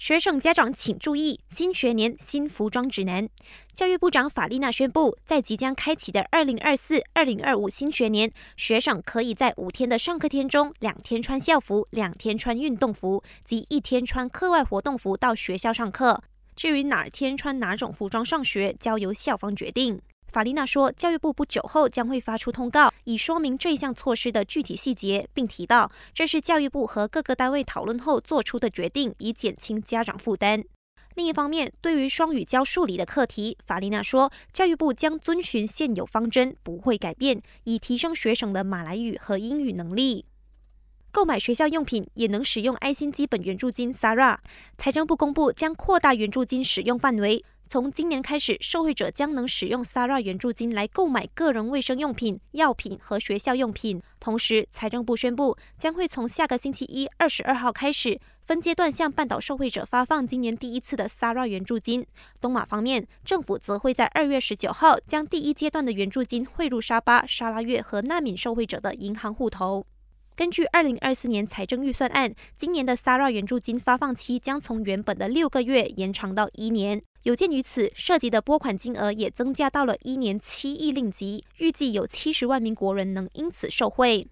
学生家长请注意，新学年新服装指南。教育部长法丽娜宣布，在即将开启的二零二四、二零二五新学年，学生可以在五天的上课天中，两天穿校服，两天穿运动服，及一天穿课外活动服到学校上课。至于哪天穿哪种服装上学，交由校方决定。法丽娜说，教育部不久后将会发出通告，以说明这项措施的具体细节，并提到这是教育部和各个单位讨论后做出的决定，以减轻家长负担。另一方面，对于双语教数理的课题，法丽娜说，教育部将遵循现有方针，不会改变，以提升学生的马来语和英语能力。购买学校用品也能使用爱心基本援助金 SARA。财政部公布将扩大援助金使用范围。从今年开始，受惠者将能使用 SARA 援助金来购买个人卫生用品、药品和学校用品。同时，财政部宣布，将会从下个星期一二十二号开始，分阶段向半岛受惠者发放今年第一次的 SARA 援助金。东马方面，政府则会在二月十九号将第一阶段的援助金汇入沙巴、沙拉越和难民受惠者的银行户头。根据二零二四年财政预算案，今年的 SARA 援助金发放期将从原本的六个月延长到一年。有鉴于此，涉及的拨款金额也增加到了一年七亿令吉，预计有七十万名国人能因此受惠。